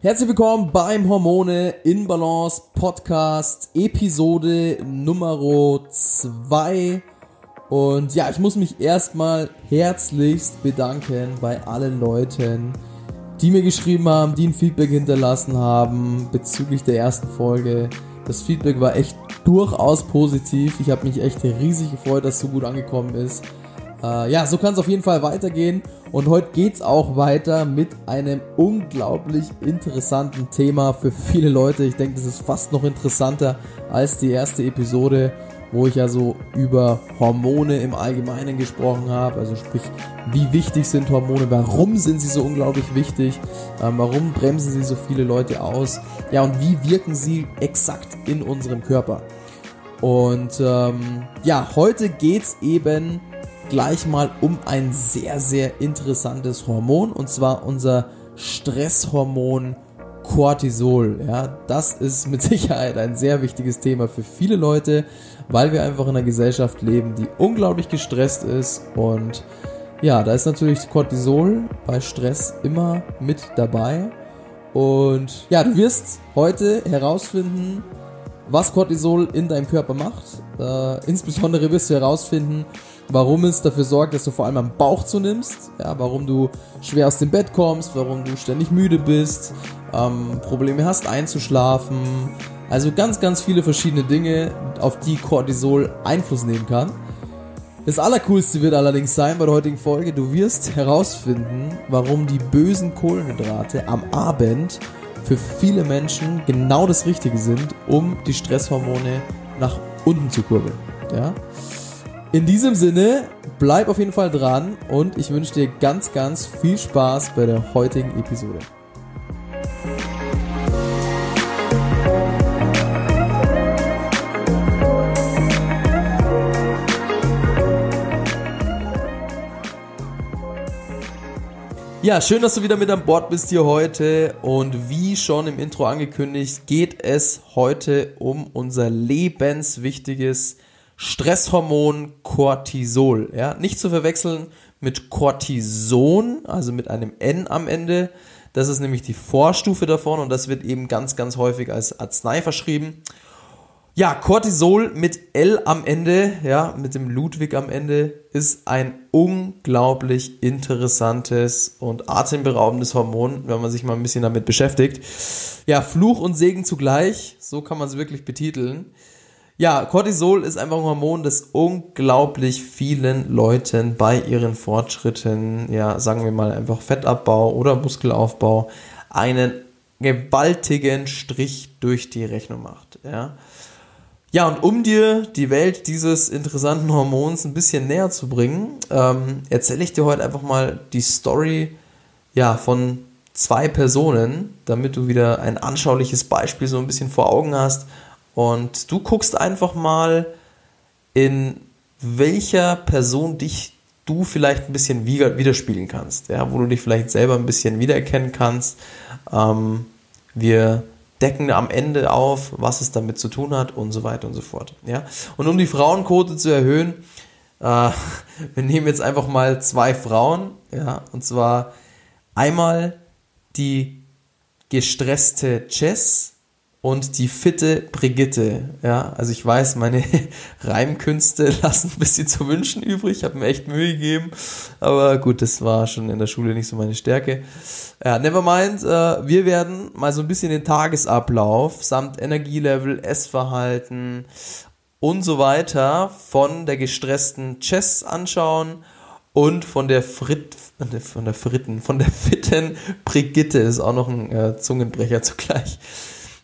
Herzlich willkommen beim Hormone in Balance Podcast Episode Nummer 2. Und ja, ich muss mich erstmal herzlichst bedanken bei allen Leuten, die mir geschrieben haben, die ein Feedback hinterlassen haben bezüglich der ersten Folge. Das Feedback war echt durchaus positiv. Ich habe mich echt riesig gefreut, dass es so gut angekommen ist. Äh, ja, so kann es auf jeden Fall weitergehen. Und heute geht es auch weiter mit einem unglaublich interessanten Thema für viele Leute. Ich denke, das ist fast noch interessanter als die erste Episode, wo ich ja so über Hormone im Allgemeinen gesprochen habe. Also sprich, wie wichtig sind Hormone, warum sind sie so unglaublich wichtig, ähm, warum bremsen sie so viele Leute aus, ja, und wie wirken sie exakt in unserem Körper. Und ähm, ja, heute geht es eben gleich mal um ein sehr, sehr interessantes Hormon und zwar unser Stresshormon Cortisol. Ja, das ist mit Sicherheit ein sehr wichtiges Thema für viele Leute, weil wir einfach in einer Gesellschaft leben, die unglaublich gestresst ist und ja, da ist natürlich Cortisol bei Stress immer mit dabei. Und ja, du wirst heute herausfinden, was Cortisol in deinem Körper macht. Äh, insbesondere wirst du herausfinden, warum es dafür sorgt, dass du vor allem am Bauch zunimmst, ja, warum du schwer aus dem Bett kommst, warum du ständig müde bist, ähm, Probleme hast einzuschlafen. Also ganz, ganz viele verschiedene Dinge, auf die Cortisol Einfluss nehmen kann. Das Allercoolste wird allerdings sein bei der heutigen Folge, du wirst herausfinden, warum die bösen Kohlenhydrate am Abend für viele Menschen genau das Richtige sind, um die Stresshormone nach unten zu kurbeln. Ja? In diesem Sinne, bleib auf jeden Fall dran und ich wünsche dir ganz, ganz viel Spaß bei der heutigen Episode. Ja, schön, dass du wieder mit an Bord bist hier heute. Und wie schon im Intro angekündigt, geht es heute um unser lebenswichtiges Stresshormon Cortisol. Ja? Nicht zu verwechseln mit Cortison, also mit einem N am Ende. Das ist nämlich die Vorstufe davon und das wird eben ganz, ganz häufig als Arznei verschrieben. Ja, Cortisol mit L am Ende, ja, mit dem Ludwig am Ende, ist ein unglaublich interessantes und atemberaubendes Hormon, wenn man sich mal ein bisschen damit beschäftigt. Ja, Fluch und Segen zugleich, so kann man es wirklich betiteln. Ja, Cortisol ist einfach ein Hormon, das unglaublich vielen Leuten bei ihren Fortschritten, ja, sagen wir mal einfach Fettabbau oder Muskelaufbau, einen gewaltigen Strich durch die Rechnung macht, ja. Ja, und um dir die Welt dieses interessanten Hormons ein bisschen näher zu bringen, ähm, erzähle ich dir heute einfach mal die Story ja, von zwei Personen, damit du wieder ein anschauliches Beispiel so ein bisschen vor Augen hast, und du guckst einfach mal, in welcher Person dich du vielleicht ein bisschen widerspiegeln kannst, ja, wo du dich vielleicht selber ein bisschen wiedererkennen kannst. Ähm, wir decken am Ende auf, was es damit zu tun hat und so weiter und so fort. Ja? Und um die Frauenquote zu erhöhen, äh, wir nehmen jetzt einfach mal zwei Frauen, ja, und zwar einmal die gestresste Jess und die fitte Brigitte. Ja, also ich weiß, meine Reimkünste lassen ein bisschen zu wünschen übrig. Ich habe mir echt Mühe gegeben. Aber gut, das war schon in der Schule nicht so meine Stärke. Ja, nevermind. Äh, wir werden mal so ein bisschen den Tagesablauf samt Energielevel, Essverhalten und so weiter von der gestressten Chess anschauen und von der Frit, von der Fritten, von der fitten Brigitte ist auch noch ein äh, Zungenbrecher zugleich.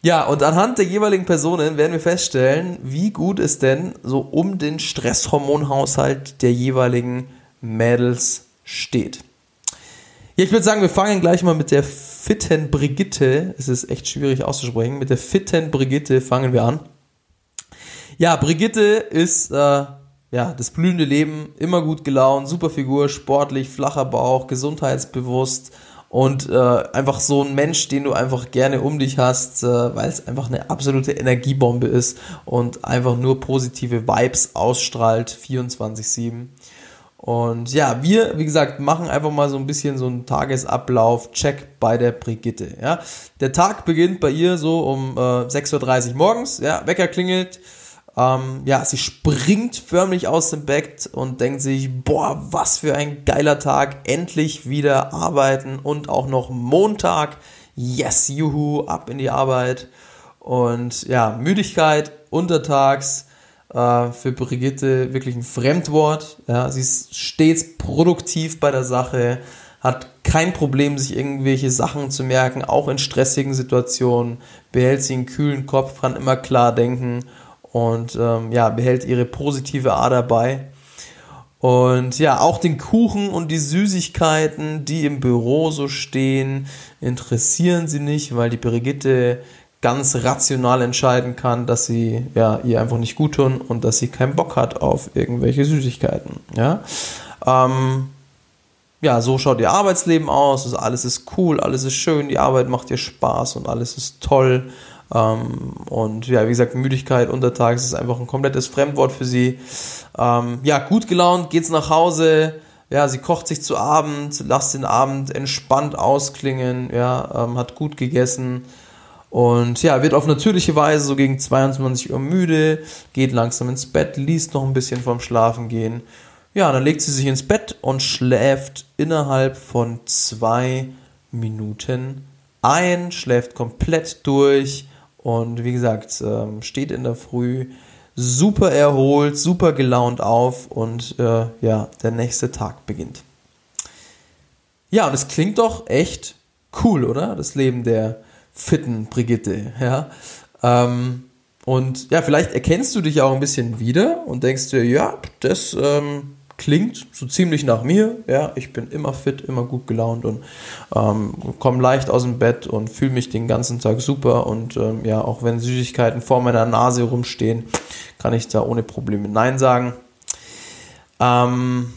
Ja, und anhand der jeweiligen Personen werden wir feststellen, wie gut es denn so um den Stresshormonhaushalt der jeweiligen Mädels steht. Ja, ich würde sagen, wir fangen gleich mal mit der fitten Brigitte. Es ist echt schwierig auszusprechen. Mit der fitten Brigitte fangen wir an. Ja, Brigitte ist äh, ja das blühende Leben, immer gut gelaunt, super Figur, sportlich, flacher Bauch, gesundheitsbewusst und äh, einfach so ein Mensch, den du einfach gerne um dich hast, äh, weil es einfach eine absolute Energiebombe ist und einfach nur positive Vibes ausstrahlt 24/7. Und ja, wir, wie gesagt, machen einfach mal so ein bisschen so einen Tagesablauf-Check bei der Brigitte. Ja. Der Tag beginnt bei ihr so um äh, 6.30 Uhr morgens, ja, Wecker klingelt. Ähm, ja, sie springt förmlich aus dem Bett und denkt sich, boah, was für ein geiler Tag, endlich wieder arbeiten und auch noch Montag. Yes, juhu, ab in die Arbeit. Und ja, Müdigkeit untertags äh, für Brigitte wirklich ein Fremdwort. Ja, sie ist stets produktiv bei der Sache, hat kein Problem, sich irgendwelche Sachen zu merken, auch in stressigen Situationen, behält sie einen kühlen Kopf, kann immer klar denken und ähm, ja, behält ihre positive Ader bei. Und ja, auch den Kuchen und die Süßigkeiten, die im Büro so stehen, interessieren sie nicht, weil die Brigitte ganz rational entscheiden kann, dass sie ja, ihr einfach nicht gut tun und dass sie keinen Bock hat auf irgendwelche Süßigkeiten. Ja, ähm, ja so schaut ihr Arbeitsleben aus. Alles ist cool, alles ist schön, die Arbeit macht ihr Spaß und alles ist toll. Ähm, und ja, wie gesagt, Müdigkeit untertags ist einfach ein komplettes Fremdwort für sie. Ähm, ja, gut gelaunt, geht's nach Hause. Ja, sie kocht sich zu Abend, lasst den Abend entspannt ausklingen, ja, ähm, hat gut gegessen, und ja, wird auf natürliche Weise so gegen 22 Uhr müde, geht langsam ins Bett, liest noch ein bisschen vorm Schlafen gehen. Ja, dann legt sie sich ins Bett und schläft innerhalb von zwei Minuten ein, schläft komplett durch und wie gesagt, ähm, steht in der Früh super erholt, super gelaunt auf und äh, ja, der nächste Tag beginnt. Ja, und es klingt doch echt cool, oder? Das Leben der fitten Brigitte, ja. Ähm, und ja, vielleicht erkennst du dich auch ein bisschen wieder und denkst dir, ja, das ähm, klingt so ziemlich nach mir. Ja, ich bin immer fit, immer gut gelaunt und ähm, komme leicht aus dem Bett und fühle mich den ganzen Tag super. Und ähm, ja, auch wenn Süßigkeiten vor meiner Nase rumstehen, kann ich da ohne Probleme Nein sagen. Ähm,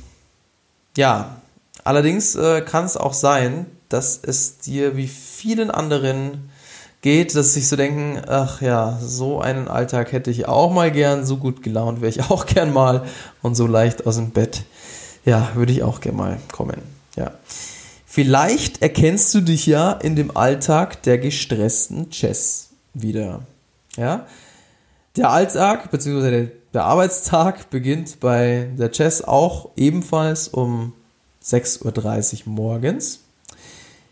ja, allerdings äh, kann es auch sein, dass es dir wie vielen anderen geht, dass sich so denken, ach ja, so einen Alltag hätte ich auch mal gern, so gut gelaunt wäre ich auch gern mal und so leicht aus dem Bett, ja, würde ich auch gern mal kommen, ja. Vielleicht erkennst du dich ja in dem Alltag der gestressten Chess wieder, ja. Der Alltag bzw. Der, der Arbeitstag beginnt bei der Chess auch ebenfalls um 6.30 Uhr morgens.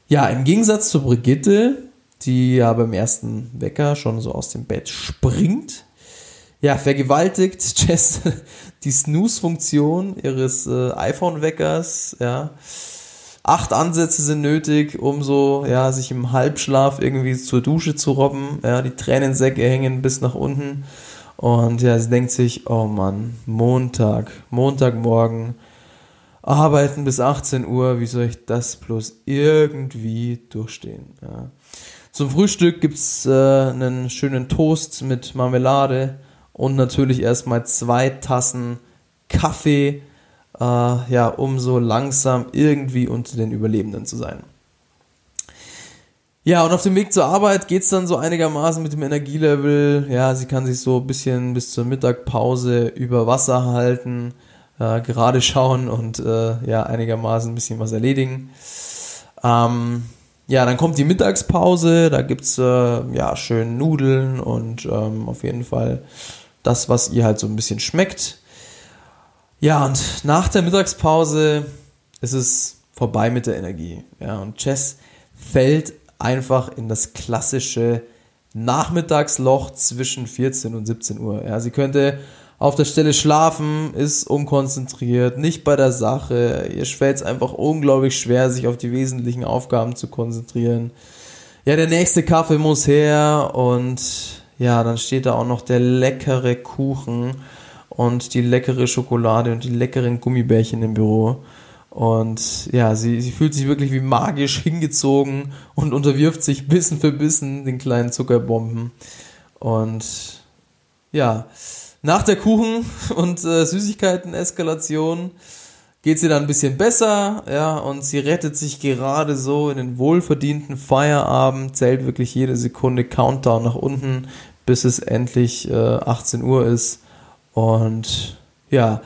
Ja, im Gegensatz zu Brigitte, die ja beim ersten Wecker schon so aus dem Bett springt, ja, vergewaltigt Jess die Snooze-Funktion ihres äh, iPhone-Weckers, ja. Acht Ansätze sind nötig, um so, ja, sich im Halbschlaf irgendwie zur Dusche zu robben, ja, die Tränensäcke hängen bis nach unten und ja, sie denkt sich, oh Mann, Montag, Montagmorgen, arbeiten bis 18 Uhr, wie soll ich das bloß irgendwie durchstehen? Ja. Zum Frühstück gibt es äh, einen schönen Toast mit Marmelade und natürlich erstmal zwei Tassen Kaffee, äh, ja, um so langsam irgendwie unter den Überlebenden zu sein. Ja, und auf dem Weg zur Arbeit geht es dann so einigermaßen mit dem Energielevel. Ja, sie kann sich so ein bisschen bis zur Mittagpause über Wasser halten äh, gerade schauen und äh, ja, einigermaßen ein bisschen was erledigen. Ähm, ja, dann kommt die Mittagspause, da gibt's äh, ja schön Nudeln und ähm, auf jeden Fall das, was ihr halt so ein bisschen schmeckt. Ja, und nach der Mittagspause ist es vorbei mit der Energie. Ja, und Chess fällt einfach in das klassische Nachmittagsloch zwischen 14 und 17 Uhr. Ja, sie könnte auf der Stelle schlafen, ist unkonzentriert, nicht bei der Sache. Ihr fällt es einfach unglaublich schwer, sich auf die wesentlichen Aufgaben zu konzentrieren. Ja, der nächste Kaffee muss her und ja, dann steht da auch noch der leckere Kuchen und die leckere Schokolade und die leckeren Gummibärchen im Büro. Und ja, sie, sie fühlt sich wirklich wie magisch hingezogen und unterwirft sich Bissen für Bissen den kleinen Zuckerbomben. Und ja, nach der Kuchen- und äh, Süßigkeiten-Eskalation geht sie dann ein bisschen besser, ja, und sie rettet sich gerade so in den wohlverdienten Feierabend, zählt wirklich jede Sekunde Countdown nach unten, bis es endlich äh, 18 Uhr ist. Und ja,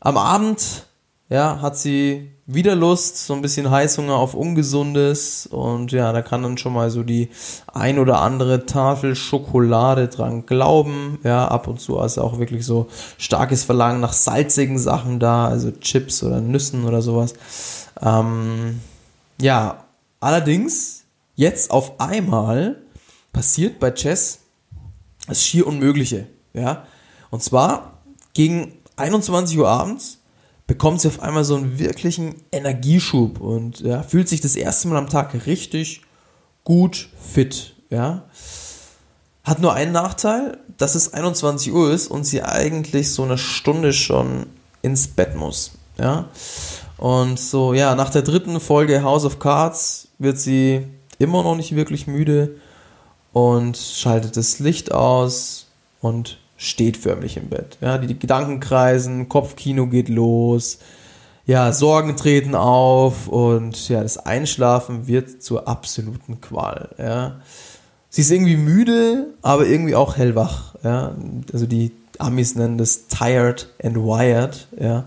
am Abend ja, hat sie wieder Lust, so ein bisschen Heißhunger auf Ungesundes und ja, da kann dann schon mal so die ein oder andere Tafel Schokolade dran glauben. Ja, ab und zu ist auch wirklich so starkes Verlangen nach salzigen Sachen da, also Chips oder Nüssen oder sowas. Ähm, ja, allerdings jetzt auf einmal passiert bei Chess das schier Unmögliche. Ja, und zwar gegen 21 Uhr abends bekommt sie auf einmal so einen wirklichen Energieschub und ja, fühlt sich das erste Mal am Tag richtig gut fit. Ja. Hat nur einen Nachteil, dass es 21 Uhr ist und sie eigentlich so eine Stunde schon ins Bett muss. Ja. Und so, ja, nach der dritten Folge House of Cards wird sie immer noch nicht wirklich müde und schaltet das Licht aus und steht förmlich im Bett. Ja, die, Gedanken kreisen, Kopfkino geht los, ja, Sorgen treten auf und ja, das Einschlafen wird zur absoluten Qual. Ja. Sie ist irgendwie müde, aber irgendwie auch hellwach. Ja. Also die Amis nennen das tired and wired. Ja.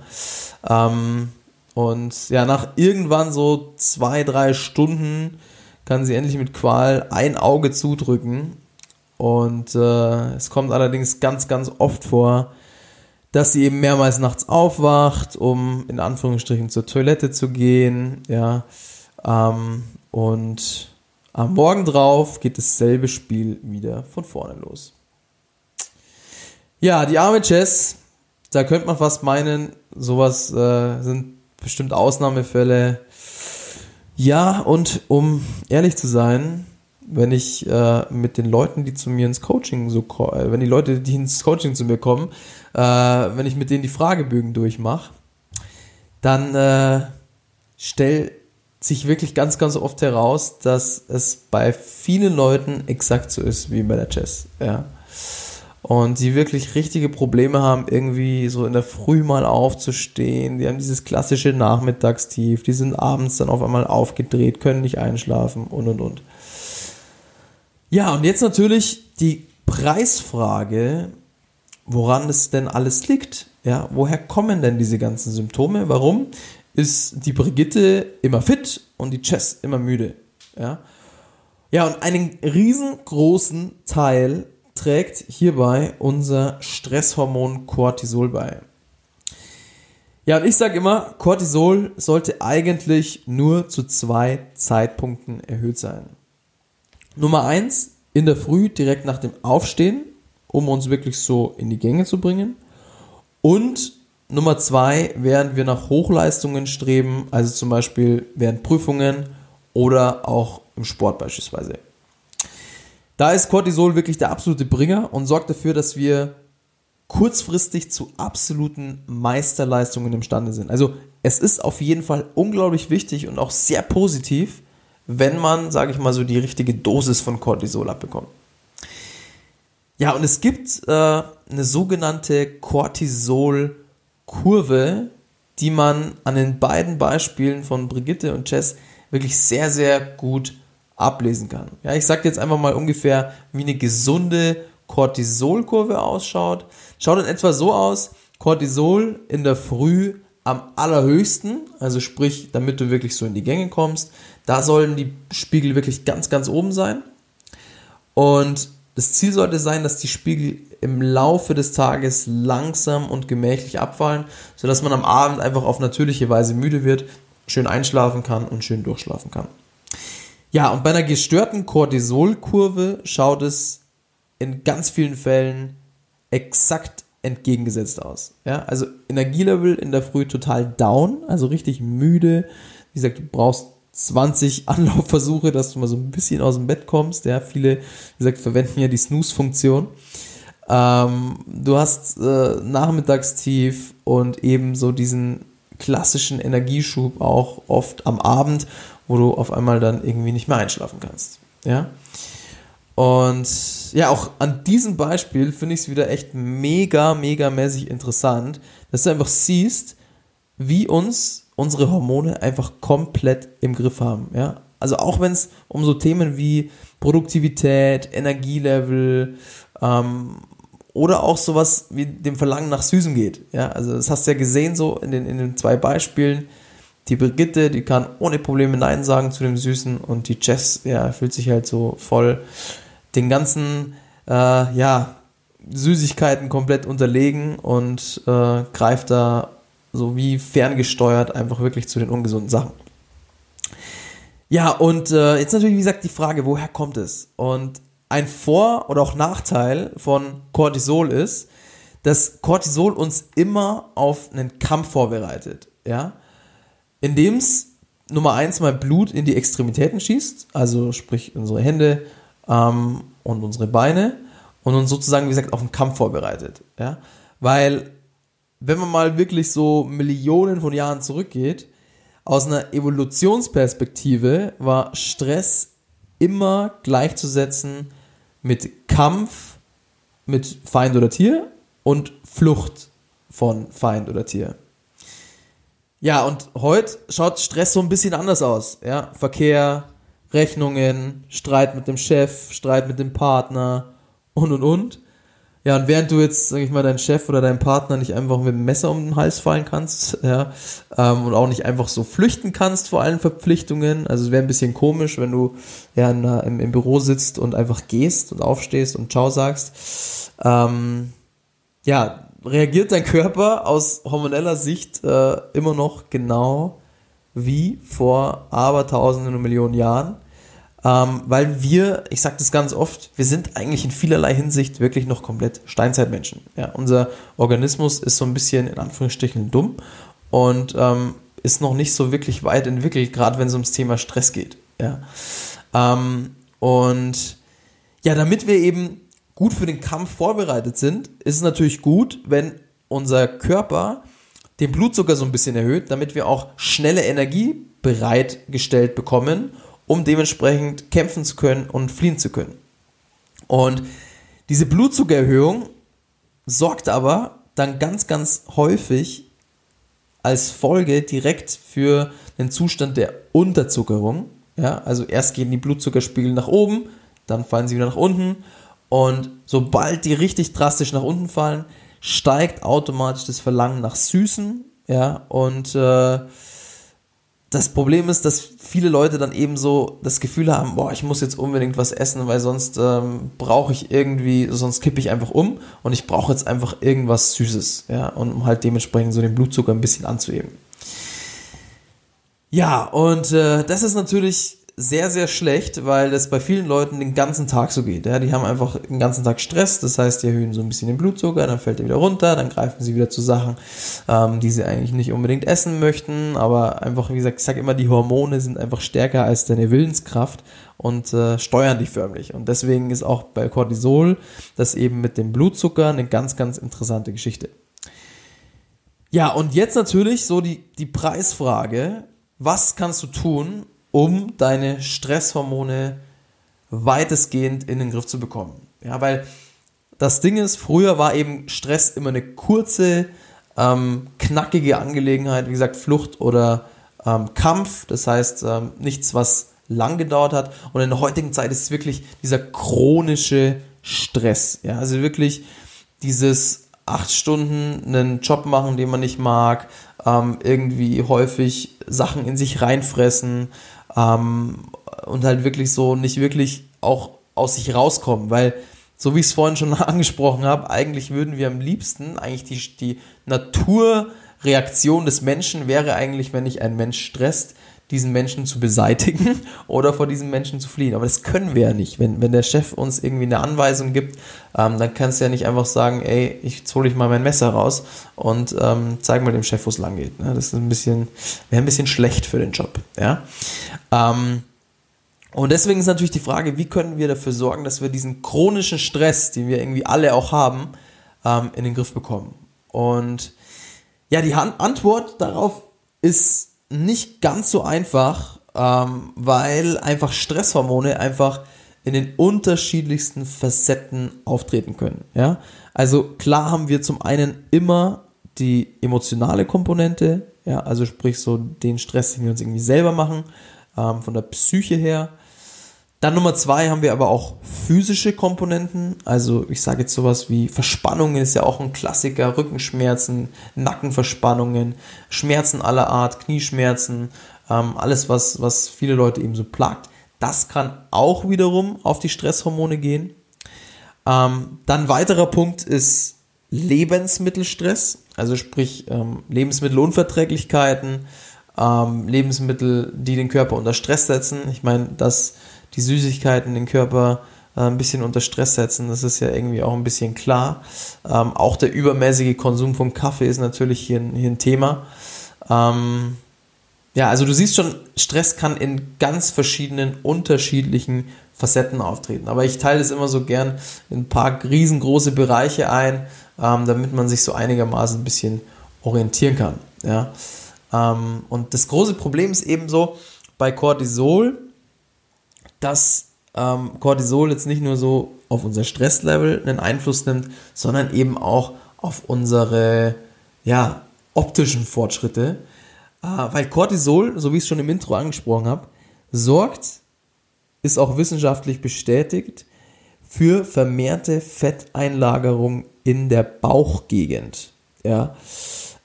Ähm, und ja, nach irgendwann so zwei, drei Stunden kann sie endlich mit Qual ein Auge zudrücken und äh, es kommt allerdings ganz, ganz oft vor, dass sie eben mehrmals nachts aufwacht, um in Anführungsstrichen zur Toilette zu gehen, ja. Ähm, und am Morgen drauf geht dasselbe Spiel wieder von vorne los. Ja, die arme Chess, da könnte man fast meinen, sowas äh, sind bestimmt Ausnahmefälle. Ja, und um ehrlich zu sein, wenn ich äh, mit den Leuten, die zu mir ins Coaching so, äh, wenn die Leute, die ins Coaching zu mir kommen, äh, wenn ich mit denen die Fragebögen durchmache, dann äh, stellt sich wirklich ganz, ganz oft heraus, dass es bei vielen Leuten exakt so ist wie bei der Chess. Ja. Und sie wirklich richtige Probleme haben, irgendwie so in der Früh mal aufzustehen. Die haben dieses klassische Nachmittagstief, die sind abends dann auf einmal aufgedreht, können nicht einschlafen und und und. Ja, und jetzt natürlich die Preisfrage, woran es denn alles liegt. Ja, woher kommen denn diese ganzen Symptome? Warum ist die Brigitte immer fit und die Chess immer müde? Ja, ja und einen riesengroßen Teil trägt hierbei unser Stresshormon Cortisol bei. Ja, und ich sage immer, Cortisol sollte eigentlich nur zu zwei Zeitpunkten erhöht sein. Nummer eins, in der Früh direkt nach dem Aufstehen, um uns wirklich so in die Gänge zu bringen. Und Nummer zwei, während wir nach Hochleistungen streben, also zum Beispiel während Prüfungen oder auch im Sport beispielsweise. Da ist Cortisol wirklich der absolute Bringer und sorgt dafür, dass wir kurzfristig zu absoluten Meisterleistungen imstande sind. Also es ist auf jeden Fall unglaublich wichtig und auch sehr positiv, wenn man, sage ich mal, so die richtige Dosis von Cortisol abbekommt. Ja, und es gibt äh, eine sogenannte Cortisol-Kurve, die man an den beiden Beispielen von Brigitte und Jess wirklich sehr, sehr gut ablesen kann. Ja, ich sage jetzt einfach mal ungefähr, wie eine gesunde Cortisol-Kurve ausschaut. Schaut in etwa so aus, Cortisol in der Früh am allerhöchsten, also sprich, damit du wirklich so in die Gänge kommst, da sollen die Spiegel wirklich ganz, ganz oben sein. Und das Ziel sollte sein, dass die Spiegel im Laufe des Tages langsam und gemächlich abfallen, sodass man am Abend einfach auf natürliche Weise müde wird, schön einschlafen kann und schön durchschlafen kann. Ja, und bei einer gestörten Cortisolkurve schaut es in ganz vielen Fällen exakt entgegengesetzt aus. Ja, also Energielevel in der Früh total down, also richtig müde. Wie gesagt, du brauchst 20 Anlaufversuche, dass du mal so ein bisschen aus dem Bett kommst. Ja, viele, wie gesagt, verwenden ja die Snooze-Funktion. Ähm, du hast äh, Nachmittagstief und eben so diesen klassischen Energieschub auch oft am Abend, wo du auf einmal dann irgendwie nicht mehr einschlafen kannst. Ja. Und ja, auch an diesem Beispiel finde ich es wieder echt mega, mega mäßig interessant, dass du einfach siehst, wie uns unsere Hormone einfach komplett im Griff haben. Ja? Also auch wenn es um so Themen wie Produktivität, Energielevel ähm, oder auch sowas wie dem Verlangen nach Süßem geht. Ja, also das hast du ja gesehen so in den, in den zwei Beispielen. Die Brigitte, die kann ohne Probleme Nein sagen zu dem Süßen und die Jess, ja, fühlt sich halt so voll den ganzen, äh, ja, Süßigkeiten komplett unterlegen und äh, greift da so wie ferngesteuert einfach wirklich zu den ungesunden Sachen. Ja, und äh, jetzt natürlich, wie gesagt, die Frage, woher kommt es? Und ein Vor- oder auch Nachteil von Cortisol ist, dass Cortisol uns immer auf einen Kampf vorbereitet, ja, indem es Nummer eins mal Blut in die Extremitäten schießt, also sprich unsere Hände ähm, und unsere Beine und uns sozusagen, wie gesagt, auf einen Kampf vorbereitet, ja, weil wenn man mal wirklich so Millionen von Jahren zurückgeht, aus einer Evolutionsperspektive war Stress immer gleichzusetzen mit Kampf mit Feind oder Tier und Flucht von Feind oder Tier. Ja, und heute schaut Stress so ein bisschen anders aus. Ja? Verkehr, Rechnungen, Streit mit dem Chef, Streit mit dem Partner und und und. Ja, und während du jetzt, sag ich mal, deinen Chef oder deinen Partner nicht einfach mit dem Messer um den Hals fallen kannst, ja, ähm, und auch nicht einfach so flüchten kannst vor allen Verpflichtungen, also es wäre ein bisschen komisch, wenn du ja in, im, im, Büro sitzt und einfach gehst und aufstehst und Ciao sagst, ähm, ja, reagiert dein Körper aus hormoneller Sicht äh, immer noch genau wie vor abertausenden und Millionen Jahren ähm, weil wir, ich sage das ganz oft, wir sind eigentlich in vielerlei Hinsicht wirklich noch komplett Steinzeitmenschen. Ja, unser Organismus ist so ein bisschen in Anführungsstrichen dumm und ähm, ist noch nicht so wirklich weit entwickelt, gerade wenn es ums Thema Stress geht. Ja. Ähm, und ja, damit wir eben gut für den Kampf vorbereitet sind, ist es natürlich gut, wenn unser Körper den Blutzucker so ein bisschen erhöht, damit wir auch schnelle Energie bereitgestellt bekommen um dementsprechend kämpfen zu können und fliehen zu können. Und diese Blutzuckererhöhung sorgt aber dann ganz, ganz häufig als Folge direkt für den Zustand der Unterzuckerung. Ja, also erst gehen die Blutzuckerspiegel nach oben, dann fallen sie wieder nach unten. Und sobald die richtig drastisch nach unten fallen, steigt automatisch das Verlangen nach Süßen. Ja, und äh, das Problem ist, dass viele Leute dann eben so das Gefühl haben, boah, ich muss jetzt unbedingt was essen, weil sonst ähm, brauche ich irgendwie, sonst kippe ich einfach um und ich brauche jetzt einfach irgendwas Süßes, ja, und um halt dementsprechend so den Blutzucker ein bisschen anzuheben. Ja, und äh, das ist natürlich sehr, sehr schlecht, weil das bei vielen Leuten den ganzen Tag so geht. Ja? Die haben einfach den ganzen Tag Stress, das heißt, die erhöhen so ein bisschen den Blutzucker, dann fällt er wieder runter, dann greifen sie wieder zu Sachen, ähm, die sie eigentlich nicht unbedingt essen möchten, aber einfach, wie gesagt, ich sage immer, die Hormone sind einfach stärker als deine Willenskraft und äh, steuern dich förmlich. Und deswegen ist auch bei Cortisol das eben mit dem Blutzucker eine ganz, ganz interessante Geschichte. Ja, und jetzt natürlich so die, die Preisfrage. Was kannst du tun, um deine Stresshormone weitestgehend in den Griff zu bekommen. Ja, weil das Ding ist, früher war eben Stress immer eine kurze, ähm, knackige Angelegenheit, wie gesagt, Flucht oder ähm, Kampf, das heißt ähm, nichts, was lang gedauert hat. Und in der heutigen Zeit ist es wirklich dieser chronische Stress. Ja, also wirklich dieses acht Stunden einen Job machen, den man nicht mag, ähm, irgendwie häufig Sachen in sich reinfressen, ähm, und halt wirklich so nicht wirklich auch aus sich rauskommen, weil so wie ich es vorhin schon angesprochen habe, eigentlich würden wir am liebsten, eigentlich die, die Naturreaktion des Menschen wäre eigentlich, wenn ich einen Mensch stresst, diesen Menschen zu beseitigen oder vor diesem Menschen zu fliehen. Aber das können wir ja nicht. Wenn, wenn der Chef uns irgendwie eine Anweisung gibt, ähm, dann kannst du ja nicht einfach sagen, ey, ich hole ich mal mein Messer raus und ähm, zeig mal dem Chef, wo es lang geht. Ne? Das ist ein bisschen, wäre ein bisschen schlecht für den Job. Ja. Ähm, und deswegen ist natürlich die Frage, wie können wir dafür sorgen, dass wir diesen chronischen Stress, den wir irgendwie alle auch haben, ähm, in den Griff bekommen. Und ja, die Antwort darauf ist nicht ganz so einfach, ähm, weil einfach Stresshormone einfach in den unterschiedlichsten Facetten auftreten können. Ja? Also klar haben wir zum einen immer die emotionale Komponente, ja, also sprich so den Stress, den wir uns irgendwie selber machen, ähm, von der Psyche her. Dann Nummer zwei haben wir aber auch physische Komponenten, also ich sage jetzt sowas wie Verspannungen ist ja auch ein Klassiker, Rückenschmerzen, Nackenverspannungen, Schmerzen aller Art, Knieschmerzen, ähm, alles was, was viele Leute eben so plagt. Das kann auch wiederum auf die Stresshormone gehen. Ähm, dann weiterer Punkt ist Lebensmittelstress, also sprich ähm, Lebensmittelunverträglichkeiten, ähm, Lebensmittel, die den Körper unter Stress setzen. Ich meine, dass die Süßigkeiten den Körper äh, ein bisschen unter Stress setzen, das ist ja irgendwie auch ein bisschen klar. Ähm, auch der übermäßige Konsum von Kaffee ist natürlich hier, hier ein Thema. Ähm, ja, also du siehst schon, Stress kann in ganz verschiedenen, unterschiedlichen Facetten auftreten. Aber ich teile es immer so gern in ein paar riesengroße Bereiche ein, ähm, damit man sich so einigermaßen ein bisschen orientieren kann. Ja? Ähm, und das große Problem ist eben so bei Cortisol, dass ähm, Cortisol jetzt nicht nur so auf unser Stresslevel einen Einfluss nimmt, sondern eben auch auf unsere ja, optischen Fortschritte. Äh, weil Cortisol, so wie ich es schon im Intro angesprochen habe, sorgt, ist auch wissenschaftlich bestätigt, für vermehrte Fetteinlagerung in der Bauchgegend. Ja.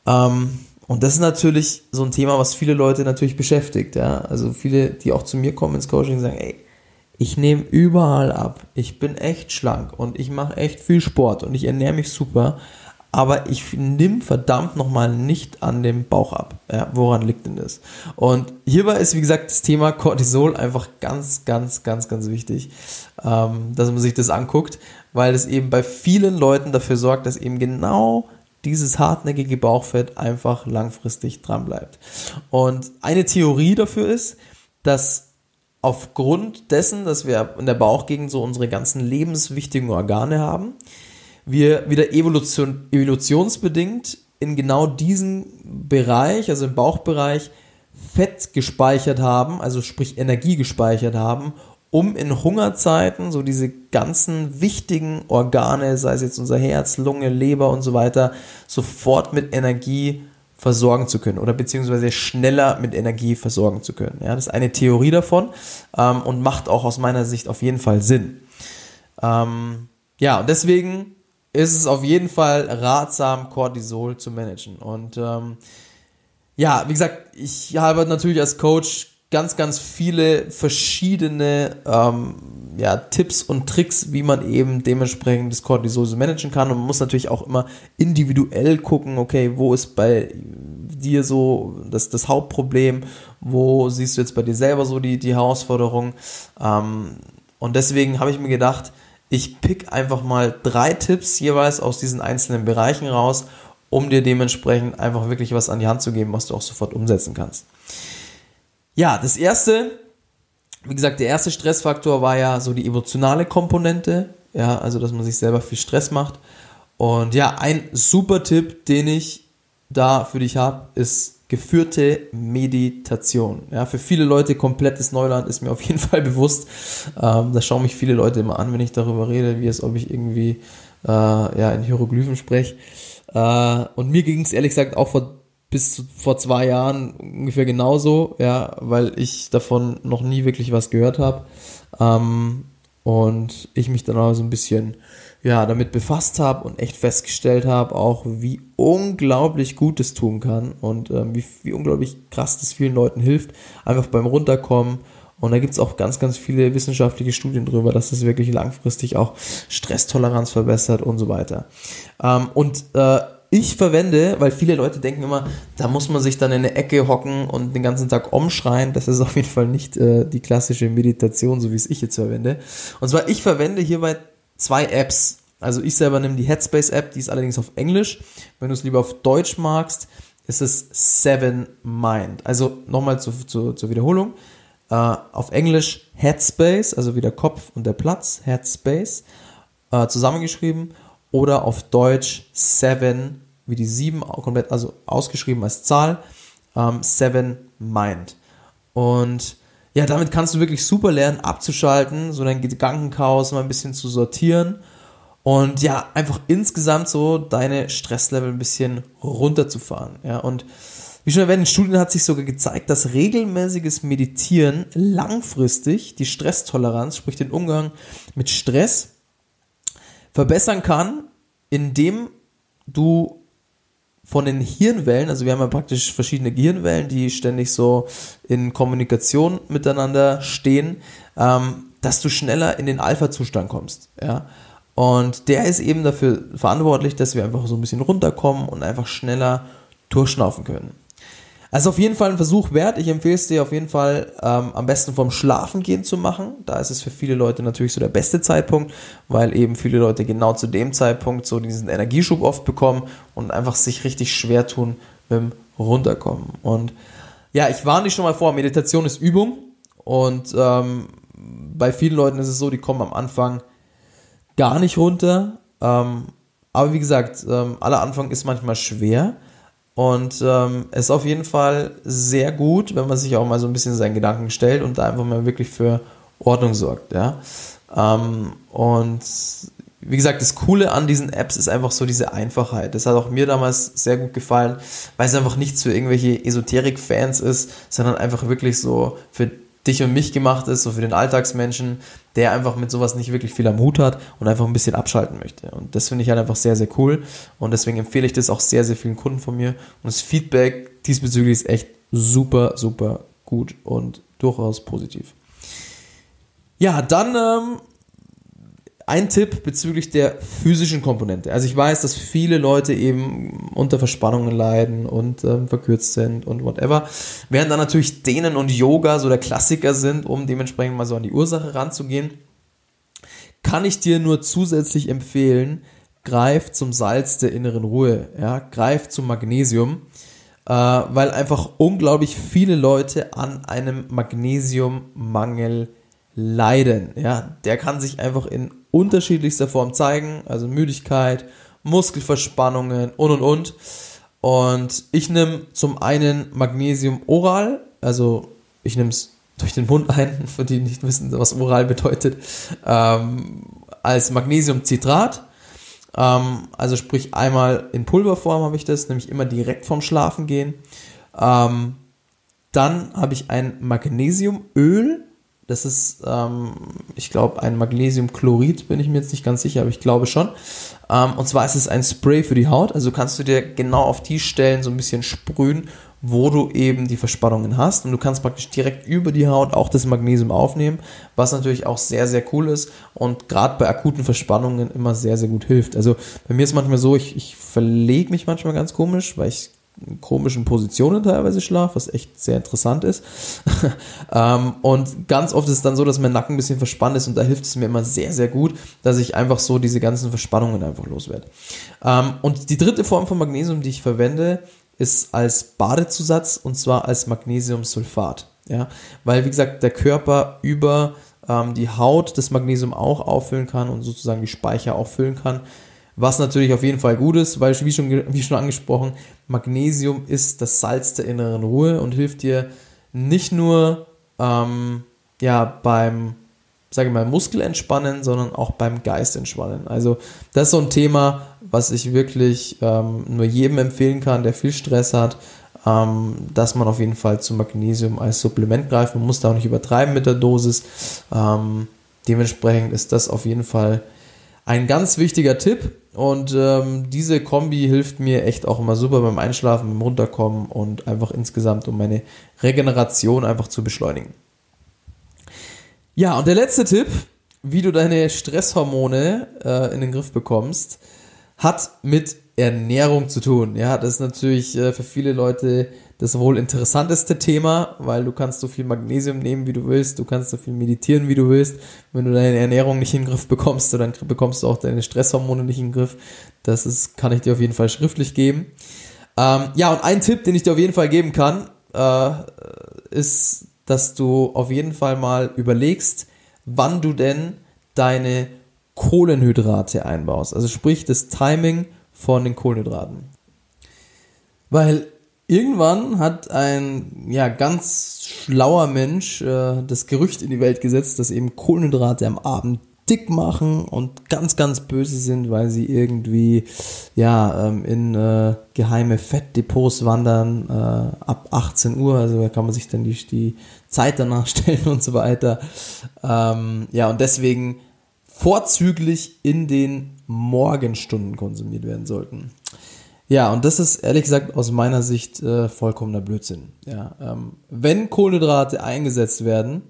Ähm, und das ist natürlich so ein Thema, was viele Leute natürlich beschäftigt. Ja? Also viele, die auch zu mir kommen ins Coaching, sagen, ey, ich nehme überall ab. Ich bin echt schlank und ich mache echt viel Sport und ich ernähre mich super. Aber ich nehme verdammt nochmal nicht an dem Bauch ab. Ja, woran liegt denn das? Und hierbei ist, wie gesagt, das Thema Cortisol einfach ganz, ganz, ganz, ganz wichtig, ähm, dass man sich das anguckt, weil es eben bei vielen Leuten dafür sorgt, dass eben genau dieses hartnäckige Bauchfett einfach langfristig dran bleibt. Und eine Theorie dafür ist, dass aufgrund dessen, dass wir in der Bauchgegend so unsere ganzen lebenswichtigen Organe haben, wir wieder Evolution, evolutionsbedingt in genau diesen Bereich, also im Bauchbereich, Fett gespeichert haben, also sprich Energie gespeichert haben, um in Hungerzeiten so diese ganzen wichtigen Organe, sei es jetzt unser Herz, Lunge, Leber und so weiter, sofort mit Energie versorgen zu können oder beziehungsweise schneller mit Energie versorgen zu können. Ja, das ist eine Theorie davon ähm, und macht auch aus meiner Sicht auf jeden Fall Sinn. Ähm, ja, und deswegen ist es auf jeden Fall ratsam, Cortisol zu managen. Und ähm, ja, wie gesagt, ich habe natürlich als Coach ganz, ganz viele verschiedene ähm, ja, Tipps und Tricks, wie man eben dementsprechend das Cortisol so managen kann. Und man muss natürlich auch immer individuell gucken, okay, wo ist bei dir so das, das Hauptproblem, wo siehst du jetzt bei dir selber so die, die Herausforderung. Ähm, und deswegen habe ich mir gedacht, ich pick einfach mal drei Tipps jeweils aus diesen einzelnen Bereichen raus, um dir dementsprechend einfach wirklich was an die Hand zu geben, was du auch sofort umsetzen kannst. Ja, das erste, wie gesagt, der erste Stressfaktor war ja so die emotionale Komponente, ja, also dass man sich selber viel Stress macht. Und ja, ein super Tipp, den ich da für dich habe, ist geführte Meditation. Ja, für viele Leute komplettes Neuland ist mir auf jeden Fall bewusst. Ähm, da schauen mich viele Leute immer an, wenn ich darüber rede, wie es ob ich irgendwie äh, ja, in Hieroglyphen spreche. Äh, und mir ging es ehrlich gesagt auch vor bis vor zwei Jahren ungefähr genauso, ja, weil ich davon noch nie wirklich was gehört habe. Ähm, und ich mich dann auch so ein bisschen ja, damit befasst habe und echt festgestellt habe, auch wie unglaublich gut es tun kann und ähm, wie, wie unglaublich krass das vielen Leuten hilft, einfach beim Runterkommen. Und da gibt es auch ganz, ganz viele wissenschaftliche Studien drüber, dass das wirklich langfristig auch Stresstoleranz verbessert und so weiter. Ähm, und äh, ich verwende, weil viele Leute denken immer, da muss man sich dann in eine Ecke hocken und den ganzen Tag umschreien. Das ist auf jeden Fall nicht äh, die klassische Meditation, so wie es ich jetzt verwende. Und zwar, ich verwende hierbei zwei Apps. Also ich selber nehme die Headspace-App, die ist allerdings auf Englisch. Wenn du es lieber auf Deutsch magst, ist es Seven Mind. Also nochmal zu, zu, zur Wiederholung. Uh, auf Englisch Headspace, also wie der Kopf und der Platz, Headspace, uh, zusammengeschrieben oder auf Deutsch Seven, wie die sieben, komplett, also ausgeschrieben als Zahl, ähm, Seven Mind. Und ja, damit kannst du wirklich super lernen, abzuschalten, so dein Gedankenchaos mal ein bisschen zu sortieren und ja, einfach insgesamt so deine Stresslevel ein bisschen runterzufahren. Ja, und Wie schon erwähnt, in Studien hat sich sogar gezeigt, dass regelmäßiges Meditieren langfristig die Stresstoleranz, sprich den Umgang mit Stress, verbessern kann, indem du von den Hirnwellen, also wir haben ja praktisch verschiedene Gehirnwellen, die ständig so in Kommunikation miteinander stehen, ähm, dass du schneller in den Alpha-Zustand kommst. Ja? Und der ist eben dafür verantwortlich, dass wir einfach so ein bisschen runterkommen und einfach schneller durchschnaufen können. Also auf jeden Fall ein Versuch wert. Ich empfehle es dir auf jeden Fall ähm, am besten vom Schlafengehen zu machen. Da ist es für viele Leute natürlich so der beste Zeitpunkt, weil eben viele Leute genau zu dem Zeitpunkt so diesen Energieschub oft bekommen und einfach sich richtig schwer tun mit dem Runterkommen. Und ja, ich warne dich schon mal vor, Meditation ist Übung und ähm, bei vielen Leuten ist es so, die kommen am Anfang gar nicht runter. Ähm, aber wie gesagt, ähm, aller Anfang ist manchmal schwer. Und ähm, es ist auf jeden Fall sehr gut, wenn man sich auch mal so ein bisschen seinen Gedanken stellt und da einfach mal wirklich für Ordnung sorgt. Ja? Ähm, und wie gesagt, das Coole an diesen Apps ist einfach so diese Einfachheit. Das hat auch mir damals sehr gut gefallen, weil es einfach nichts für irgendwelche Esoterik-Fans ist, sondern einfach wirklich so für dich und mich gemacht ist, so für den Alltagsmenschen, der einfach mit sowas nicht wirklich viel am Hut hat und einfach ein bisschen abschalten möchte. Und das finde ich halt einfach sehr, sehr cool. Und deswegen empfehle ich das auch sehr, sehr vielen Kunden von mir. Und das Feedback diesbezüglich ist echt super, super gut und durchaus positiv. Ja, dann ähm, ein Tipp bezüglich der physischen Komponente. Also ich weiß, dass viele Leute eben unter Verspannungen leiden und ähm, verkürzt sind und whatever. Während dann natürlich Dehnen und Yoga so der Klassiker sind, um dementsprechend mal so an die Ursache ranzugehen, kann ich dir nur zusätzlich empfehlen, greif zum Salz der inneren Ruhe, ja, greif zum Magnesium, äh, weil einfach unglaublich viele Leute an einem Magnesiummangel leiden. Ja, der kann sich einfach in unterschiedlichster Form zeigen, also Müdigkeit, Muskelverspannungen und und und. Und ich nehme zum einen Magnesium oral, also ich nehme es durch den Mund ein, für die nicht wissen, was oral bedeutet, ähm, als Magnesiumcitrat. Ähm, also sprich einmal in Pulverform habe ich das, nämlich immer direkt vorm Schlafen gehen. Ähm, dann habe ich ein Magnesiumöl, das ist, ähm, ich glaube, ein Magnesiumchlorid, bin ich mir jetzt nicht ganz sicher, aber ich glaube schon. Ähm, und zwar ist es ein Spray für die Haut. Also kannst du dir genau auf die Stellen so ein bisschen sprühen, wo du eben die Verspannungen hast. Und du kannst praktisch direkt über die Haut auch das Magnesium aufnehmen, was natürlich auch sehr, sehr cool ist und gerade bei akuten Verspannungen immer sehr, sehr gut hilft. Also bei mir ist manchmal so, ich, ich verlege mich manchmal ganz komisch, weil ich komischen Positionen teilweise schlafe, was echt sehr interessant ist. ähm, und ganz oft ist es dann so, dass mein Nacken ein bisschen verspannt ist und da hilft es mir immer sehr, sehr gut, dass ich einfach so diese ganzen Verspannungen einfach loswerde. Ähm, und die dritte Form von Magnesium, die ich verwende, ist als Badezusatz und zwar als Magnesiumsulfat. Ja? Weil, wie gesagt, der Körper über ähm, die Haut das Magnesium auch auffüllen kann und sozusagen die Speicher auffüllen kann. Was natürlich auf jeden Fall gut ist, weil, wie schon, wie schon angesprochen, Magnesium ist das Salz der inneren Ruhe und hilft dir nicht nur ähm, ja, beim, sage ich mal, Muskelentspannen, sondern auch beim Geist entspannen. Also das ist so ein Thema, was ich wirklich ähm, nur jedem empfehlen kann, der viel Stress hat, ähm, dass man auf jeden Fall zu Magnesium als Supplement greift. Man muss da auch nicht übertreiben mit der Dosis. Ähm, dementsprechend ist das auf jeden Fall ein ganz wichtiger Tipp. Und ähm, diese Kombi hilft mir echt auch immer super beim Einschlafen, beim Runterkommen und einfach insgesamt, um meine Regeneration einfach zu beschleunigen. Ja, und der letzte Tipp, wie du deine Stresshormone äh, in den Griff bekommst, hat mit Ernährung zu tun. Ja, das ist natürlich äh, für viele Leute das wohl interessanteste Thema, weil du kannst so viel Magnesium nehmen, wie du willst, du kannst so viel meditieren, wie du willst. Wenn du deine Ernährung nicht in den Griff bekommst, dann bekommst du auch deine Stresshormone nicht in den Griff. Das ist, kann ich dir auf jeden Fall schriftlich geben. Ähm, ja, und ein Tipp, den ich dir auf jeden Fall geben kann, äh, ist, dass du auf jeden Fall mal überlegst, wann du denn deine Kohlenhydrate einbaust. Also sprich das Timing von den Kohlenhydraten. Weil Irgendwann hat ein ja, ganz schlauer Mensch äh, das Gerücht in die Welt gesetzt, dass eben Kohlenhydrate am Abend dick machen und ganz, ganz böse sind, weil sie irgendwie ja ähm, in äh, geheime Fettdepots wandern äh, ab 18 Uhr. Also da kann man sich dann die, die Zeit danach stellen und so weiter. Ähm, ja, und deswegen vorzüglich in den Morgenstunden konsumiert werden sollten. Ja, und das ist ehrlich gesagt aus meiner Sicht äh, vollkommener Blödsinn. Ja, ähm, wenn Kohlenhydrate eingesetzt werden,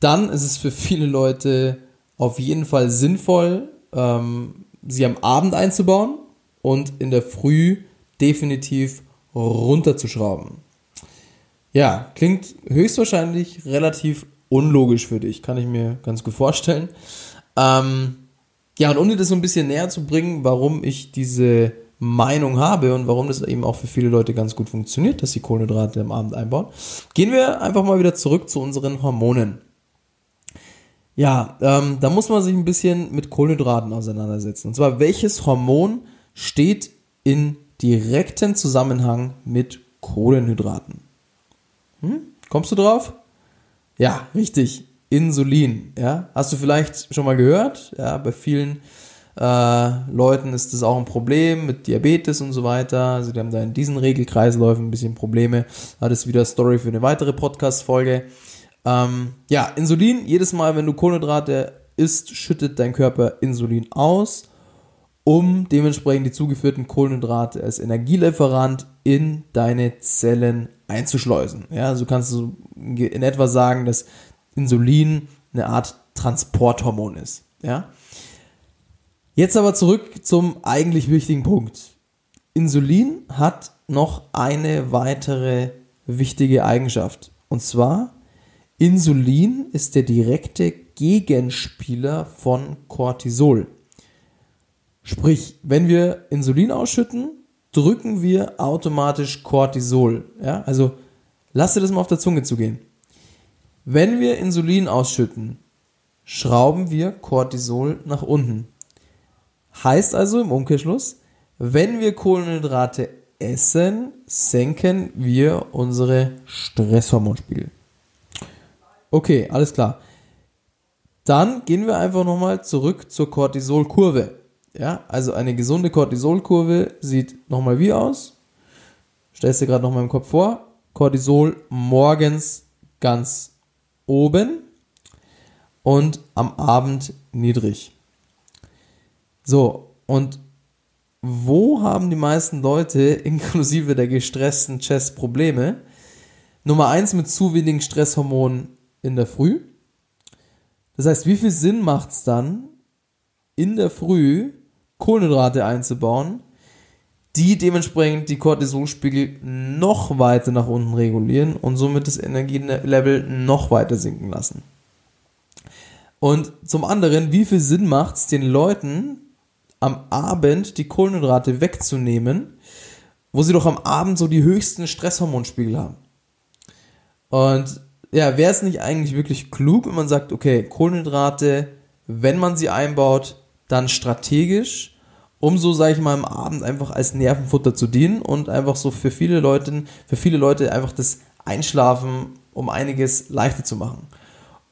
dann ist es für viele Leute auf jeden Fall sinnvoll, ähm, sie am Abend einzubauen und in der Früh definitiv runterzuschrauben. Ja, klingt höchstwahrscheinlich relativ unlogisch für dich, kann ich mir ganz gut vorstellen. Ähm, ja, und um dir das so ein bisschen näher zu bringen, warum ich diese Meinung habe und warum das eben auch für viele Leute ganz gut funktioniert, dass sie Kohlenhydrate am Abend einbauen, gehen wir einfach mal wieder zurück zu unseren Hormonen. Ja, ähm, da muss man sich ein bisschen mit Kohlenhydraten auseinandersetzen. Und zwar, welches Hormon steht in direktem Zusammenhang mit Kohlenhydraten? Hm? Kommst du drauf? Ja, richtig. Insulin. Ja, hast du vielleicht schon mal gehört? Ja, bei vielen äh, Leuten ist das auch ein Problem mit Diabetes und so weiter. Also die haben da in diesen Regelkreisläufen ein bisschen Probleme. Das ist wieder Story für eine weitere Podcast-Folge. Ähm, ja, Insulin, jedes Mal, wenn du Kohlenhydrate isst, schüttet dein Körper Insulin aus, um dementsprechend die zugeführten Kohlenhydrate als Energielieferant in deine Zellen einzuschleusen. Ja, also kannst du in etwa sagen, dass Insulin eine Art Transporthormon ist. Ja. Jetzt aber zurück zum eigentlich wichtigen Punkt. Insulin hat noch eine weitere wichtige Eigenschaft. Und zwar Insulin ist der direkte Gegenspieler von Cortisol. Sprich, wenn wir Insulin ausschütten, drücken wir automatisch Cortisol. Ja? Also lass dir das mal auf der Zunge zu gehen. Wenn wir Insulin ausschütten, schrauben wir Cortisol nach unten. Heißt also im Umkehrschluss, wenn wir Kohlenhydrate essen, senken wir unsere Stresshormonspiegel. Okay, alles klar. Dann gehen wir einfach nochmal zurück zur Cortisolkurve. Ja, also eine gesunde Cortisolkurve sieht nochmal wie aus? Stellst dir gerade nochmal im Kopf vor. Cortisol morgens ganz oben und am Abend niedrig. So, und wo haben die meisten Leute, inklusive der gestressten Chess, Probleme? Nummer eins mit zu wenigen Stresshormonen in der Früh. Das heißt, wie viel Sinn macht es dann, in der Früh Kohlenhydrate einzubauen, die dementsprechend die Cortisolspiegel noch weiter nach unten regulieren und somit das Energielevel noch weiter sinken lassen. Und zum anderen, wie viel Sinn macht es den Leuten, am Abend die Kohlenhydrate wegzunehmen, wo sie doch am Abend so die höchsten Stresshormonspiegel haben? Und ja, wäre es nicht eigentlich wirklich klug, wenn man sagt, okay, Kohlenhydrate, wenn man sie einbaut, dann strategisch, um so, sage ich mal, am Abend einfach als Nervenfutter zu dienen und einfach so für viele Leute, für viele Leute einfach das Einschlafen um einiges leichter zu machen.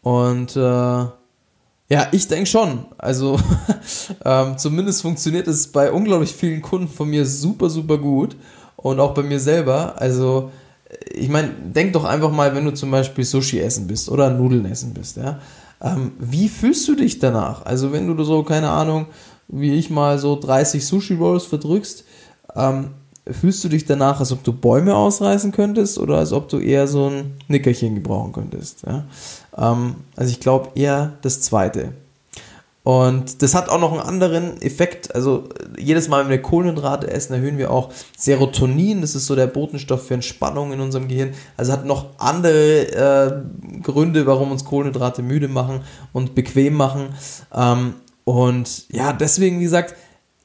Und äh, ja, ich denke schon. Also ähm, zumindest funktioniert es bei unglaublich vielen Kunden von mir super, super gut und auch bei mir selber. Also ich meine, denk doch einfach mal, wenn du zum Beispiel Sushi essen bist oder Nudeln essen bist, ja. Ähm, wie fühlst du dich danach? Also wenn du so, keine Ahnung, wie ich mal so 30 Sushi Rolls verdrückst, ähm, fühlst du dich danach, als ob du Bäume ausreißen könntest oder als ob du eher so ein Nickerchen gebrauchen könntest? Ja? Ähm, also ich glaube eher das Zweite. Und das hat auch noch einen anderen Effekt. Also jedes Mal, wenn wir Kohlenhydrate essen, erhöhen wir auch Serotonin. Das ist so der Botenstoff für Entspannung in unserem Gehirn. Also hat noch andere äh, Gründe, warum uns Kohlenhydrate müde machen und bequem machen. Ähm, und ja, deswegen, wie gesagt,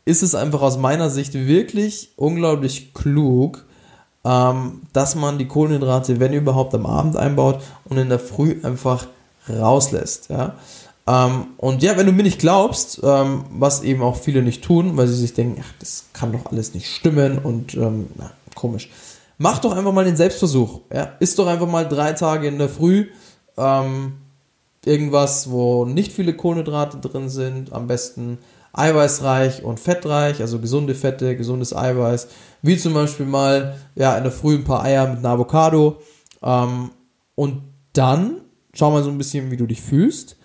ist es einfach aus meiner Sicht wirklich unglaublich klug, ähm, dass man die Kohlenhydrate, wenn überhaupt, am Abend einbaut und in der Früh einfach rauslässt. Ja? Ähm, und ja, wenn du mir nicht glaubst, ähm, was eben auch viele nicht tun, weil sie sich denken, ach, das kann doch alles nicht stimmen und ähm, na, komisch. Mach doch einfach mal den Selbstversuch. Ja? Isst doch einfach mal drei Tage in der Früh. Ähm, irgendwas, wo nicht viele Kohlenhydrate drin sind, am besten eiweißreich und fettreich, also gesunde Fette, gesundes Eiweiß, wie zum Beispiel mal ja in der Früh ein paar Eier mit einer Avocado ähm, und dann schau mal so ein bisschen, wie du dich fühlst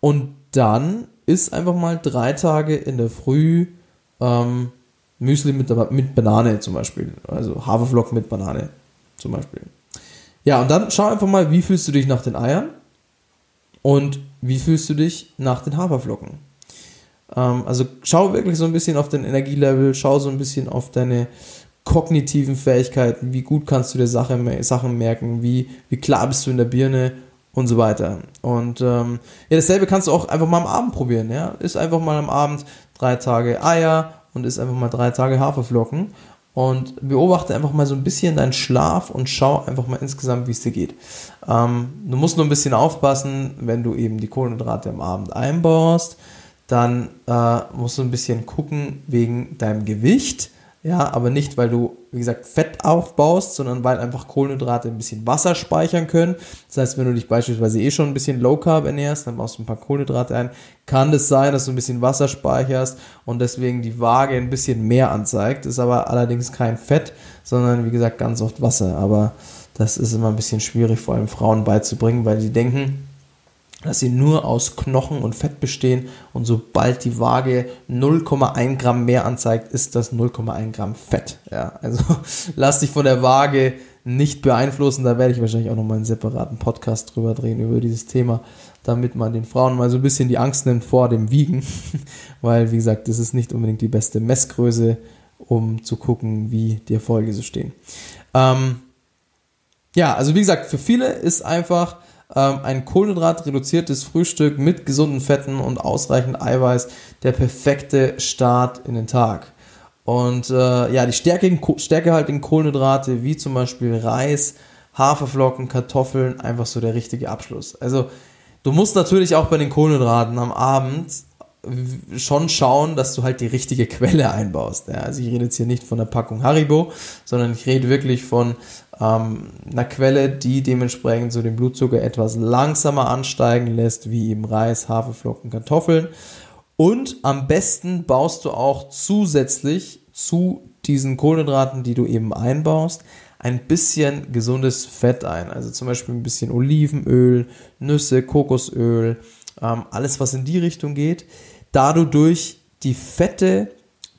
und dann isst einfach mal drei Tage in der Früh ähm, Müsli mit, mit Banane zum Beispiel, also Haferflocken mit Banane zum Beispiel. Ja, und dann schau einfach mal, wie fühlst du dich nach den Eiern und wie fühlst du dich nach den Haferflocken. Ähm, also schau wirklich so ein bisschen auf dein Energielevel, schau so ein bisschen auf deine kognitiven Fähigkeiten, wie gut kannst du dir Sache, Sachen merken, wie, wie klar bist du in der Birne und so weiter. Und ähm, ja, dasselbe kannst du auch einfach mal am Abend probieren. Ja? Ist einfach mal am Abend drei Tage Eier und ist einfach mal drei Tage Haferflocken und beobachte einfach mal so ein bisschen deinen Schlaf und schau einfach mal insgesamt, wie es dir geht. Ähm, du musst nur ein bisschen aufpassen, wenn du eben die Kohlenhydrate am Abend einbaust, dann äh, musst du ein bisschen gucken wegen deinem Gewicht ja, aber nicht, weil du, wie gesagt, Fett aufbaust, sondern weil einfach Kohlenhydrate ein bisschen Wasser speichern können. Das heißt, wenn du dich beispielsweise eh schon ein bisschen Low Carb ernährst, dann baust du ein paar Kohlenhydrate ein, kann es das sein, dass du ein bisschen Wasser speicherst und deswegen die Waage ein bisschen mehr anzeigt. Ist aber allerdings kein Fett, sondern wie gesagt ganz oft Wasser. Aber das ist immer ein bisschen schwierig, vor allem Frauen beizubringen, weil die denken, dass sie nur aus Knochen und Fett bestehen und sobald die Waage 0,1 Gramm mehr anzeigt, ist das 0,1 Gramm Fett. Ja, also lass dich von der Waage nicht beeinflussen. Da werde ich wahrscheinlich auch nochmal einen separaten Podcast drüber drehen, über dieses Thema, damit man den Frauen mal so ein bisschen die Angst nimmt vor dem Wiegen. Weil, wie gesagt, das ist nicht unbedingt die beste Messgröße, um zu gucken, wie die Erfolge so stehen. Ähm, ja, also wie gesagt, für viele ist einfach ein kohlenhydratreduziertes Frühstück mit gesunden Fetten und ausreichend Eiweiß der perfekte Start in den Tag. Und äh, ja, die stärkigen, stärkehaltigen Kohlenhydrate, wie zum Beispiel Reis, Haferflocken, Kartoffeln, einfach so der richtige Abschluss. Also du musst natürlich auch bei den Kohlenhydraten am Abend schon schauen, dass du halt die richtige Quelle einbaust. Ja, also ich rede jetzt hier nicht von der Packung Haribo, sondern ich rede wirklich von ähm, einer Quelle, die dementsprechend so den Blutzucker etwas langsamer ansteigen lässt, wie eben Reis, Haferflocken, Kartoffeln. Und am besten baust du auch zusätzlich zu diesen Kohlenhydraten, die du eben einbaust, ein bisschen gesundes Fett ein. Also zum Beispiel ein bisschen Olivenöl, Nüsse, Kokosöl, ähm, alles was in die Richtung geht da du durch die Fette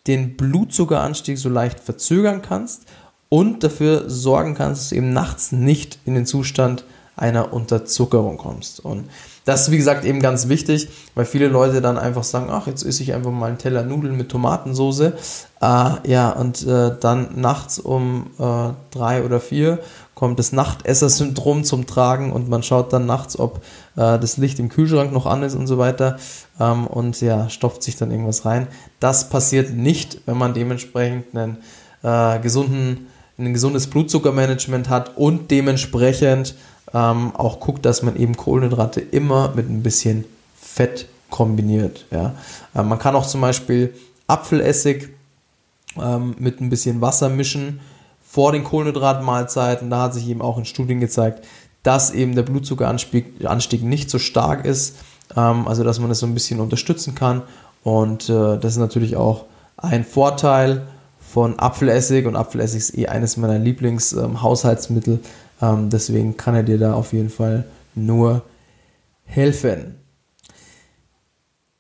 den Blutzuckeranstieg so leicht verzögern kannst und dafür sorgen kannst, dass du eben nachts nicht in den Zustand einer Unterzuckerung kommst. Und das ist wie gesagt eben ganz wichtig, weil viele Leute dann einfach sagen, ach, jetzt esse ich einfach mal einen Teller Nudeln mit Tomatensoße. Äh, ja, und äh, dann nachts um äh, drei oder vier kommt das Nachtesser-Syndrom zum Tragen und man schaut dann nachts, ob äh, das Licht im Kühlschrank noch an ist und so weiter ähm, und ja, stopft sich dann irgendwas rein. Das passiert nicht, wenn man dementsprechend einen äh, gesunden, ein gesundes Blutzuckermanagement hat und dementsprechend ähm, auch guckt, dass man eben Kohlenhydrate immer mit ein bisschen Fett kombiniert. Ja. Äh, man kann auch zum Beispiel Apfelessig ähm, mit ein bisschen Wasser mischen vor den Kohlenhydratmahlzeiten. Da hat sich eben auch in Studien gezeigt, dass eben der Blutzuckeranstieg nicht so stark ist, ähm, also dass man das so ein bisschen unterstützen kann. Und äh, das ist natürlich auch ein Vorteil von Apfelessig und Apfelessig ist eh eines meiner Lieblingshaushaltsmittel. Ähm, deswegen kann er dir da auf jeden Fall nur helfen.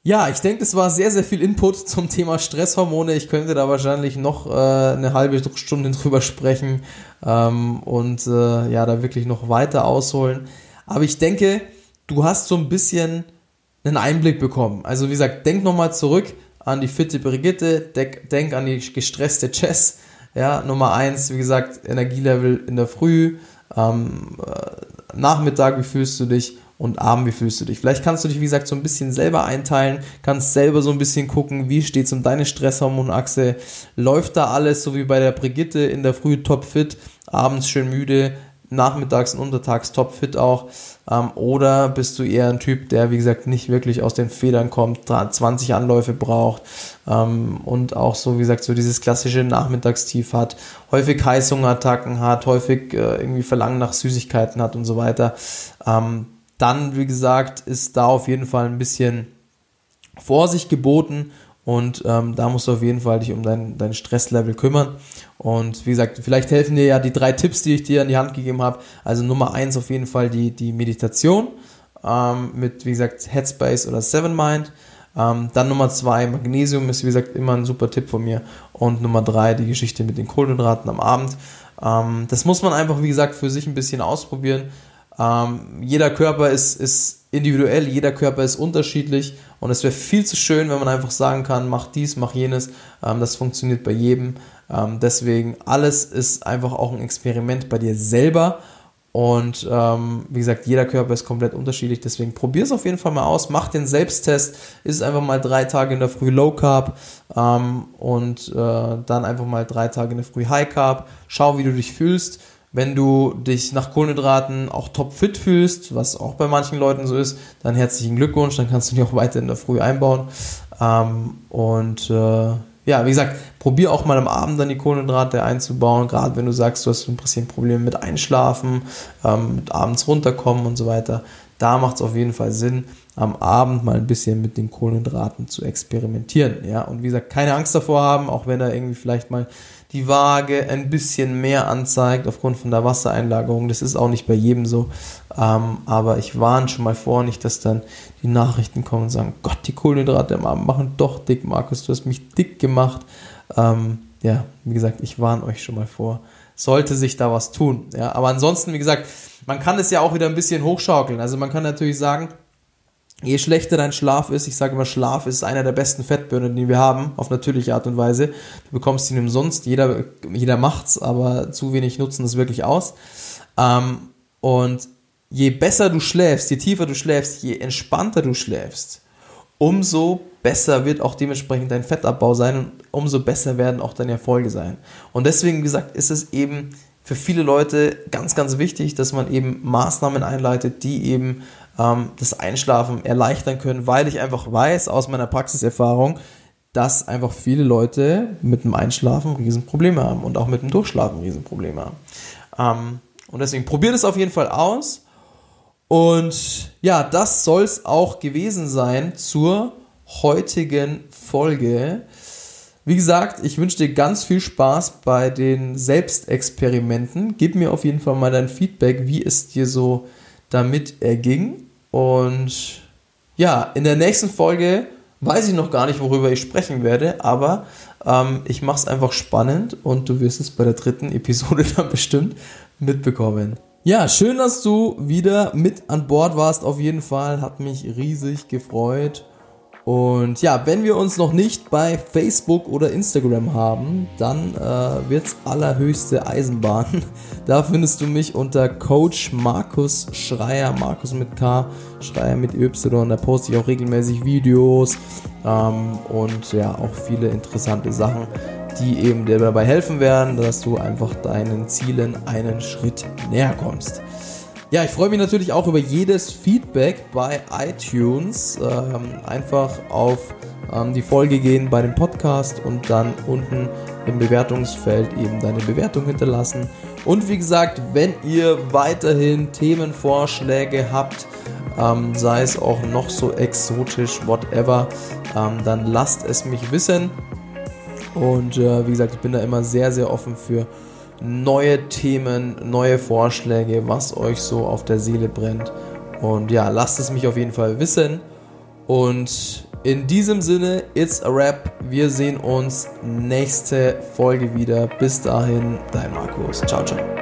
Ja, ich denke, das war sehr, sehr viel Input zum Thema Stresshormone. Ich könnte da wahrscheinlich noch äh, eine halbe Stunde drüber sprechen ähm, und äh, ja, da wirklich noch weiter ausholen. Aber ich denke, du hast so ein bisschen einen Einblick bekommen. Also wie gesagt, denk nochmal zurück an die fitte Brigitte, denk, denk an die gestresste Chess. Ja, Nummer eins, wie gesagt, Energielevel in der Früh, ähm, äh, Nachmittag, wie fühlst du dich? Und Abend, wie fühlst du dich? Vielleicht kannst du dich, wie gesagt, so ein bisschen selber einteilen, kannst selber so ein bisschen gucken, wie steht es um deine Stresshormonachse, läuft da alles, so wie bei der Brigitte in der Früh topfit, abends schön müde, nachmittags und untertags topfit auch, ähm, oder bist du eher ein Typ, der, wie gesagt, nicht wirklich aus den Federn kommt, 20 Anläufe braucht ähm, und auch so, wie gesagt, so dieses klassische Nachmittagstief hat, häufig Heißhungerattacken hat, häufig äh, irgendwie Verlangen nach Süßigkeiten hat und so weiter. Ähm, dann, wie gesagt, ist da auf jeden Fall ein bisschen Vorsicht geboten und ähm, da musst du auf jeden Fall dich um dein, dein Stresslevel kümmern. Und wie gesagt, vielleicht helfen dir ja die drei Tipps, die ich dir an die Hand gegeben habe. Also Nummer eins auf jeden Fall die, die Meditation ähm, mit, wie gesagt, Headspace oder Seven Mind. Ähm, dann Nummer zwei, Magnesium ist, wie gesagt, immer ein super Tipp von mir. Und Nummer drei, die Geschichte mit den Kohlenhydraten am Abend. Ähm, das muss man einfach, wie gesagt, für sich ein bisschen ausprobieren. Ähm, jeder Körper ist, ist individuell, jeder Körper ist unterschiedlich und es wäre viel zu schön, wenn man einfach sagen kann, mach dies, mach jenes. Ähm, das funktioniert bei jedem. Ähm, deswegen, alles ist einfach auch ein Experiment bei dir selber. Und ähm, wie gesagt, jeder Körper ist komplett unterschiedlich. Deswegen probier es auf jeden Fall mal aus. Mach den Selbsttest. Ist einfach mal drei Tage in der Früh Low Carb ähm, und äh, dann einfach mal drei Tage in der Früh High Carb. Schau, wie du dich fühlst. Wenn du dich nach Kohlenhydraten auch topfit fühlst, was auch bei manchen Leuten so ist, dann herzlichen Glückwunsch. Dann kannst du die auch weiter in der Früh einbauen. Ähm, und äh, ja, wie gesagt, probier auch mal am Abend dann die Kohlenhydrate einzubauen, gerade wenn du sagst, du hast ein bisschen Probleme mit Einschlafen, ähm, mit abends runterkommen und so weiter. Da macht es auf jeden Fall Sinn, am Abend mal ein bisschen mit den Kohlenhydraten zu experimentieren. Ja, und wie gesagt, keine Angst davor haben, auch wenn da irgendwie vielleicht mal die Waage ein bisschen mehr anzeigt aufgrund von der Wassereinlagerung. Das ist auch nicht bei jedem so. Ähm, aber ich warne schon mal vor, nicht, dass dann die Nachrichten kommen und sagen, Gott, die Kohlenhydrate am Abend machen doch dick, Markus, du hast mich dick gemacht. Ähm, ja, wie gesagt, ich warne euch schon mal vor. Sollte sich da was tun. Ja, aber ansonsten, wie gesagt, man kann es ja auch wieder ein bisschen hochschaukeln. Also man kann natürlich sagen, Je schlechter dein Schlaf ist, ich sage immer, Schlaf ist einer der besten Fettbirnen, die wir haben, auf natürliche Art und Weise. Du bekommst ihn umsonst, jeder, jeder macht's, aber zu wenig nutzen es wirklich aus. Ähm, und je besser du schläfst, je tiefer du schläfst, je entspannter du schläfst, umso besser wird auch dementsprechend dein Fettabbau sein und umso besser werden auch deine Erfolge sein. Und deswegen, wie gesagt, ist es eben für viele Leute ganz, ganz wichtig, dass man eben Maßnahmen einleitet, die eben ähm, das Einschlafen erleichtern können, weil ich einfach weiß aus meiner Praxiserfahrung, dass einfach viele Leute mit dem Einschlafen Riesenprobleme haben und auch mit dem Durchschlafen Riesenprobleme haben. Ähm, und deswegen probiert es auf jeden Fall aus. Und ja, das soll es auch gewesen sein zur heutigen Folge. Wie gesagt, ich wünsche dir ganz viel Spaß bei den Selbstexperimenten. Gib mir auf jeden Fall mal dein Feedback, wie es dir so damit erging. Und ja, in der nächsten Folge weiß ich noch gar nicht, worüber ich sprechen werde, aber ähm, ich mache es einfach spannend und du wirst es bei der dritten Episode dann bestimmt mitbekommen. Ja, schön, dass du wieder mit an Bord warst. Auf jeden Fall hat mich riesig gefreut. Und ja, wenn wir uns noch nicht bei Facebook oder Instagram haben, dann äh, wird's allerhöchste Eisenbahn. Da findest du mich unter Coach Markus Schreier, Markus mit K, Schreier mit Y. Da poste ich auch regelmäßig Videos ähm, und ja, auch viele interessante Sachen, die eben dir dabei helfen werden, dass du einfach deinen Zielen einen Schritt näher kommst. Ja, ich freue mich natürlich auch über jedes Feedback bei iTunes. Ähm, einfach auf ähm, die Folge gehen bei dem Podcast und dann unten im Bewertungsfeld eben deine Bewertung hinterlassen. Und wie gesagt, wenn ihr weiterhin Themenvorschläge habt, ähm, sei es auch noch so exotisch, whatever, ähm, dann lasst es mich wissen. Und äh, wie gesagt, ich bin da immer sehr, sehr offen für neue Themen, neue Vorschläge, was euch so auf der Seele brennt. Und ja, lasst es mich auf jeden Fall wissen. Und in diesem Sinne, it's a wrap. Wir sehen uns nächste Folge wieder. Bis dahin, dein Markus. Ciao, ciao.